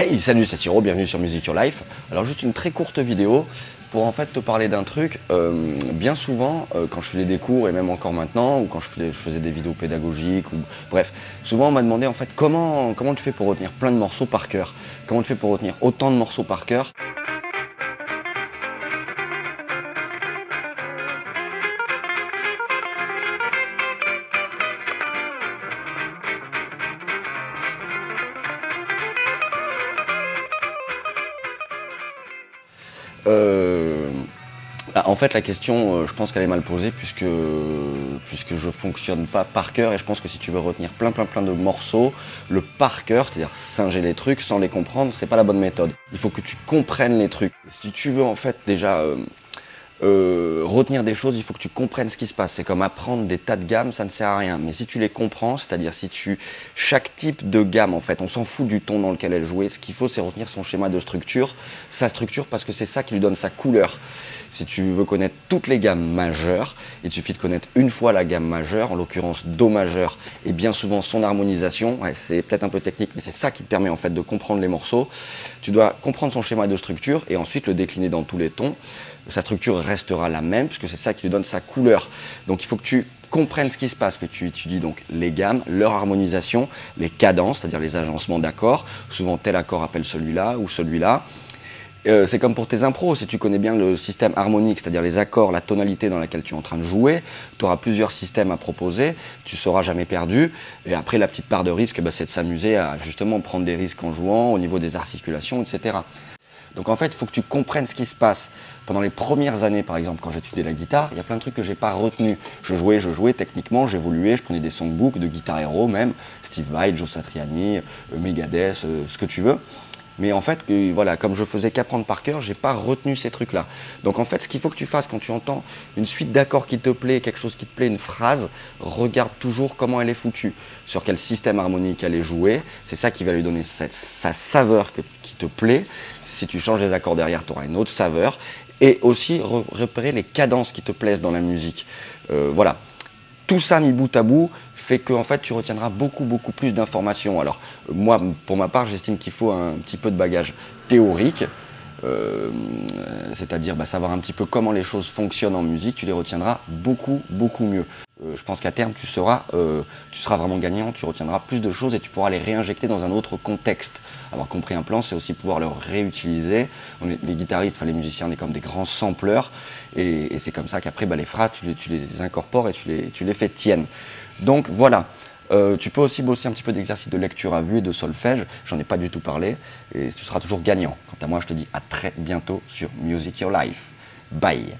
Hey, salut, c'est Siro, bienvenue sur Music Your Life. Alors juste une très courte vidéo pour en fait te parler d'un truc. Euh, bien souvent, euh, quand je faisais des cours et même encore maintenant, ou quand je faisais, des vidéos pédagogiques, ou bref, souvent on m'a demandé en fait comment, comment tu fais pour retenir plein de morceaux par cœur? Comment tu fais pour retenir autant de morceaux par cœur? Euh, en fait, la question, euh, je pense qu'elle est mal posée puisque, puisque je fonctionne pas par cœur et je pense que si tu veux retenir plein plein plein de morceaux, le par cœur, c'est-à-dire singer les trucs sans les comprendre, c'est pas la bonne méthode. Il faut que tu comprennes les trucs. Si tu veux en fait déjà euh, retenir des choses, il faut que tu comprennes ce qui se passe. C'est comme apprendre des tas de gammes, ça ne sert à rien. Mais si tu les comprends, c'est-à-dire si tu chaque type de gamme en fait, on s'en fout du ton dans lequel elle jouait. Ce qu'il faut, c'est retenir son schéma de structure, sa structure, parce que c'est ça qui lui donne sa couleur. Si tu veux connaître toutes les gammes majeures, il suffit de connaître une fois la gamme majeure, en l'occurrence Do majeur, et bien souvent son harmonisation. c'est peut-être un peu technique, mais c'est ça qui te permet en fait de comprendre les morceaux. Tu dois comprendre son schéma de structure et ensuite le décliner dans tous les tons sa structure restera la même, puisque c'est ça qui lui donne sa couleur. Donc il faut que tu comprennes ce qui se passe, que tu étudies donc les gammes, leur harmonisation, les cadences, c'est-à-dire les agencements d'accords. Souvent tel accord appelle celui-là ou celui-là. Euh, c'est comme pour tes impros, si tu connais bien le système harmonique, c'est-à-dire les accords, la tonalité dans laquelle tu es en train de jouer, tu auras plusieurs systèmes à proposer, tu seras jamais perdu. Et après, la petite part de risque, bah, c'est de s'amuser à justement prendre des risques en jouant au niveau des articulations, etc. Donc en fait, il faut que tu comprennes ce qui se passe. Pendant les premières années, par exemple, quand j'étudiais la guitare, il y a plein de trucs que j'ai pas retenu. Je jouais, je jouais techniquement, j'évoluais, je prenais des songbooks de guitare héros même, Steve Vai, Joe Satriani, euh, Megadeth, euh, ce que tu veux. Mais en fait, voilà, comme je faisais qu'apprendre par cœur, j'ai pas retenu ces trucs-là. Donc en fait, ce qu'il faut que tu fasses quand tu entends une suite d'accords qui te plaît, quelque chose qui te plaît, une phrase, regarde toujours comment elle est foutue, sur quel système harmonique elle est jouée. C'est ça qui va lui donner sa saveur qui te plaît. Si tu changes les accords derrière, tu auras une autre saveur. Et aussi repérer les cadences qui te plaisent dans la musique. Euh, voilà. Tout ça mis bout à bout fait que en fait, tu retiendras beaucoup, beaucoup plus d'informations. Alors, moi, pour ma part, j'estime qu'il faut un petit peu de bagage théorique. Euh, c'est-à-dire bah, savoir un petit peu comment les choses fonctionnent en musique, tu les retiendras beaucoup, beaucoup mieux. Euh, je pense qu'à terme, tu seras, euh, tu seras vraiment gagnant, tu retiendras plus de choses et tu pourras les réinjecter dans un autre contexte. Avoir compris un plan, c'est aussi pouvoir le réutiliser. les guitaristes, enfin les musiciens, on est comme des grands sampleurs et, c'est comme ça qu'après, bah, les phrases, tu les, incorpores et tu les, fais tiennes. Donc voilà. Euh, tu peux aussi bosser un petit peu d'exercice de lecture à vue et de solfège. J'en ai pas du tout parlé et tu seras toujours gagnant. Quant à moi, je te dis à très bientôt sur Music Your Life. Bye.